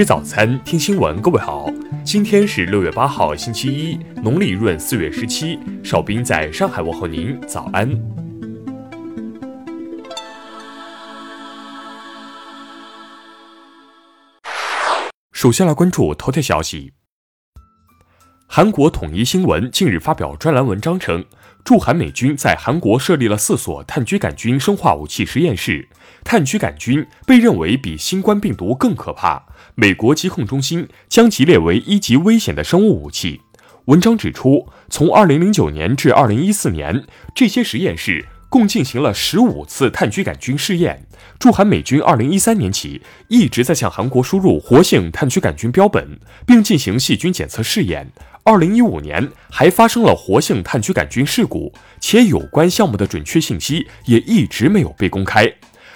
吃早餐，听新闻。各位好，今天是六月八号，星期一，农历闰四月十七。邵兵在上海问候您，早安。首先来关注头条消息。韩国统一新闻近日发表专栏文章称。驻韩美军在韩国设立了四所炭疽杆菌生化武器实验室，炭疽杆菌被认为比新冠病毒更可怕。美国疾控中心将其列为一级危险的生物武器。文章指出，从2009年至2014年，这些实验室共进行了十五次炭疽杆菌试验。驻韩美军2013年起一直在向韩国输入活性炭疽杆菌标本，并进行细菌检测试验。二零一五年还发生了活性炭疽杆菌事故，且有关项目的准确信息也一直没有被公开。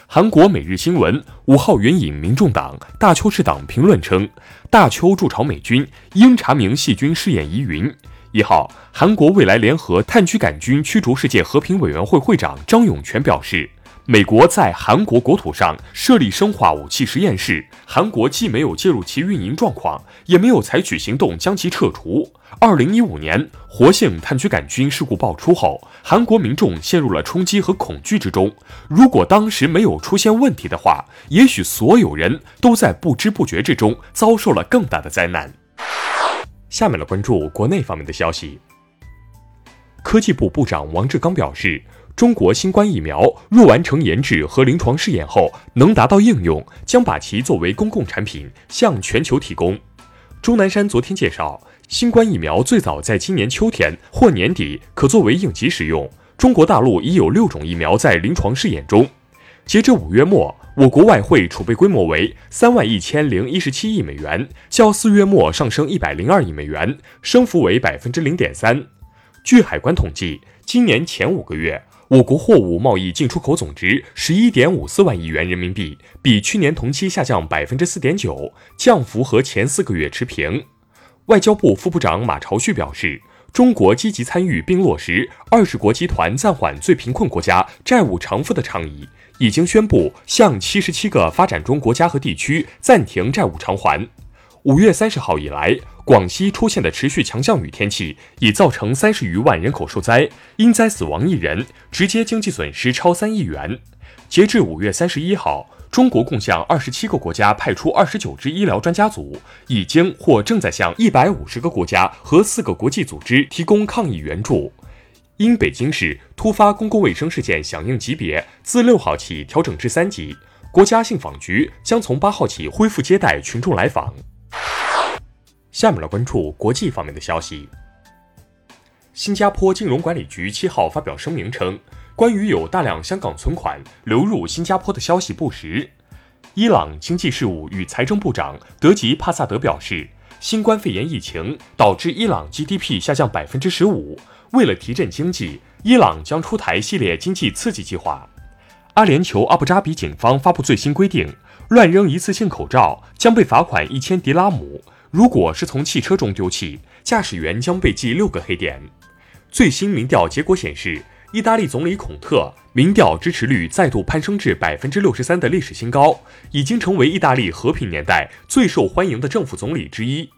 韩国每日新闻五号援引民众党大邱市党评论称，大邱驻朝美军应查明细菌试验疑云。一号，韩国未来联合炭疽杆菌驱逐世界和平委员会会长张永全表示。美国在韩国国土上设立生化武器实验室，韩国既没有介入其运营状况，也没有采取行动将其撤除。二零一五年活性炭疽杆菌事故爆出后，韩国民众陷入了冲击和恐惧之中。如果当时没有出现问题的话，也许所有人都在不知不觉之中遭受了更大的灾难。下面来关注国内方面的消息。科技部部长王志刚表示。中国新冠疫苗若完成研制和临床试验后能达到应用，将把其作为公共产品向全球提供。钟南山昨天介绍，新冠疫苗最早在今年秋天或年底可作为应急使用。中国大陆已有六种疫苗在临床试验中。截至五月末，我国外汇储备规模为三万一千零一十七亿美元，较四月末上升一百零二亿美元，升幅为百分之零点三。据海关统计，今年前五个月。我国货物贸易进出口总值十一点五四万亿元人民币，比去年同期下降百分之四点九，降幅和前四个月持平。外交部副部长马朝旭表示，中国积极参与并落实二十国集团暂缓最贫困国家债务偿付的倡议，已经宣布向七十七个发展中国家和地区暂停债务偿还。五月三十号以来，广西出现的持续强降雨天气已造成三十余万人口受灾，因灾死亡一人，直接经济损失超三亿元。截至五月三十一号，中国共向二十七个国家派出二十九支医疗专家组，已经或正在向一百五十个国家和四个国际组织提供抗疫援助。因北京市突发公共卫生事件响应级别自六号起调整至三级，国家信访局将从八号起恢复接待群众来访。下面来关注国际方面的消息。新加坡金融管理局七号发表声明称，关于有大量香港存款流入新加坡的消息不实。伊朗经济事务与财政部长德吉帕萨德表示，新冠肺炎疫情导致伊朗 GDP 下降百分之十五，为了提振经济，伊朗将出台系列经济刺激计划。阿联酋阿布扎比警方发布最新规定，乱扔一次性口罩将被罚款一千迪拉姆。如果是从汽车中丢弃，驾驶员将被记六个黑点。最新民调结果显示，意大利总理孔特民调支持率再度攀升至百分之六十三的历史新高，已经成为意大利和平年代最受欢迎的政府总理之一。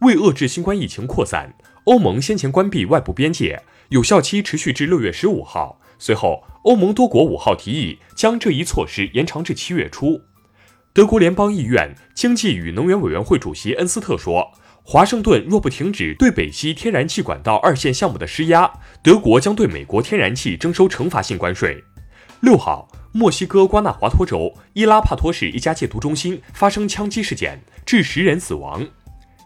为遏制新冠疫情扩散，欧盟先前关闭外部边界，有效期持续至六月十五号。随后，欧盟多国五号提议将这一措施延长至七月初。德国联邦议院经济与能源委员会主席恩斯特说：“华盛顿若不停止对北溪天然气管道二线项目的施压，德国将对美国天然气征收惩罚性关税。”六号，墨西哥瓜纳华托州伊拉帕托市一家戒毒中心发生枪击事件，致十人死亡。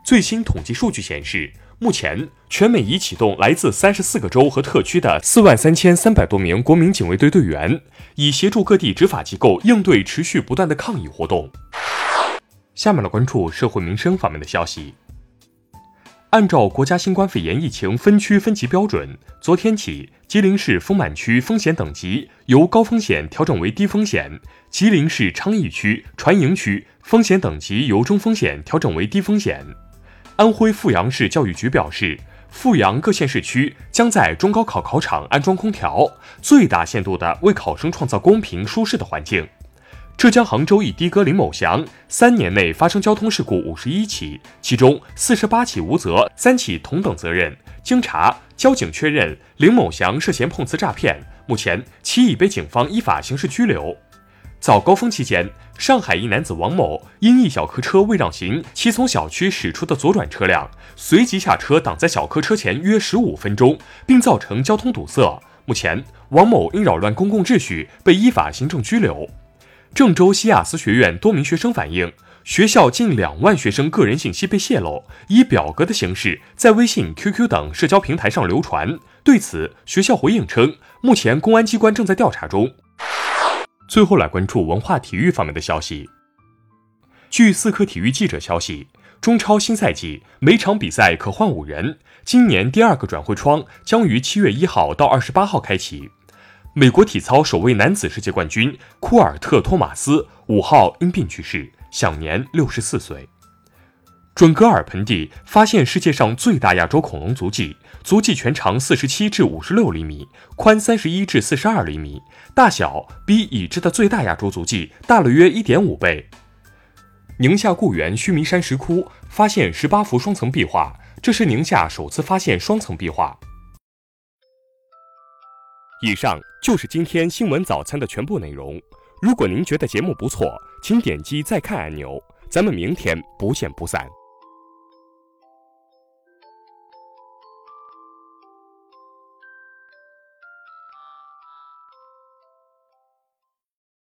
最新统计数据显示。目前，全美已启动来自三十四个州和特区的四万三千三百多名国民警卫队队员，以协助各地执法机构应对持续不断的抗议活动。下面来关注社会民生方面的消息。按照国家新冠肺炎疫情分区分级标准，昨天起，吉林市丰满区风险等级由高风险调整为低风险；吉林市昌邑区传营区风险等级由中风险调整为低风险。安徽阜阳市教育局表示，阜阳各县市区将在中高考考场安装空调，最大限度地为考生创造公平舒适的环境。浙江杭州一的哥林某祥三年内发生交通事故五十一起，其中四十八起无责，三起同等责任。经查，交警确认林某祥涉嫌碰瓷诈骗，目前其已被警方依法刑事拘留。早高峰期间，上海一男子王某因一小客车未让行，其从小区驶出的左转车辆随即下车挡在小客车前约十五分钟，并造成交通堵塞。目前，王某因扰乱公共秩序被依法行政拘留。郑州西雅思学院多名学生反映，学校近两万学生个人信息被泄露，以表格的形式在微信、QQ 等社交平台上流传。对此，学校回应称，目前公安机关正在调查中。最后来关注文化体育方面的消息。据四科体育记者消息，中超新赛季每场比赛可换五人，今年第二个转会窗将于七月一号到二十八号开启。美国体操首位男子世界冠军库尔特·托马斯五号因病去世，享年六十四岁。准格尔盆地发现世界上最大亚洲恐龙足迹，足迹全长四十七至五十六厘米，宽三十一至四十二厘米，大小比已知的最大亚洲足迹大了约一点五倍。宁夏固原须弥山石窟发现十八幅双层壁画，这是宁夏首次发现双层壁画。以上就是今天新闻早餐的全部内容。如果您觉得节目不错，请点击再看按钮。咱们明天不见不散。